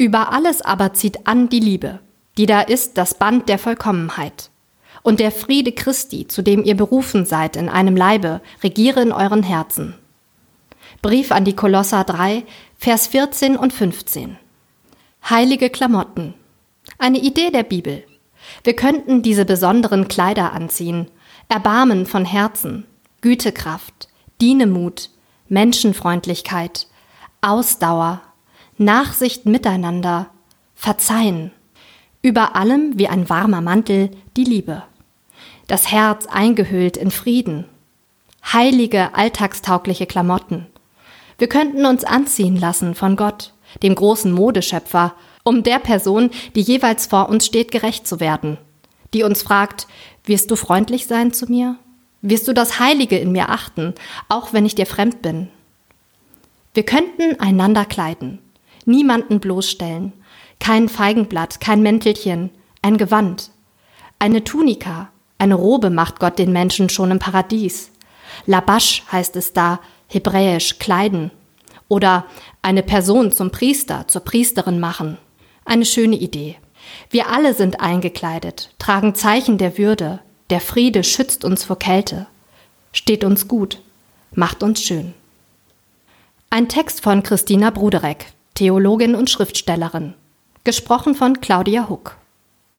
Über alles aber zieht an die Liebe, die da ist das Band der Vollkommenheit. Und der Friede Christi, zu dem ihr berufen seid in einem Leibe, regiere in euren Herzen. Brief an die Kolosser 3, Vers 14 und 15. Heilige Klamotten. Eine Idee der Bibel. Wir könnten diese besonderen Kleider anziehen. Erbarmen von Herzen, Gütekraft, Dienemut, Menschenfreundlichkeit, Ausdauer, Nachsicht miteinander, Verzeihen. Über allem wie ein warmer Mantel die Liebe. Das Herz eingehüllt in Frieden. Heilige, alltagstaugliche Klamotten. Wir könnten uns anziehen lassen von Gott, dem großen Modeschöpfer, um der Person, die jeweils vor uns steht, gerecht zu werden, die uns fragt, wirst du freundlich sein zu mir? Wirst du das Heilige in mir achten, auch wenn ich dir fremd bin? Wir könnten einander kleiden, niemanden bloßstellen, kein Feigenblatt, kein Mäntelchen, ein Gewand, eine Tunika, eine Robe macht Gott den Menschen schon im Paradies. Labash heißt es da, hebräisch kleiden. Oder eine Person zum Priester, zur Priesterin machen. Eine schöne Idee. Wir alle sind eingekleidet, tragen Zeichen der Würde. Der Friede schützt uns vor Kälte, steht uns gut, macht uns schön. Ein Text von Christina Bruderek, Theologin und Schriftstellerin. Gesprochen von Claudia Huck.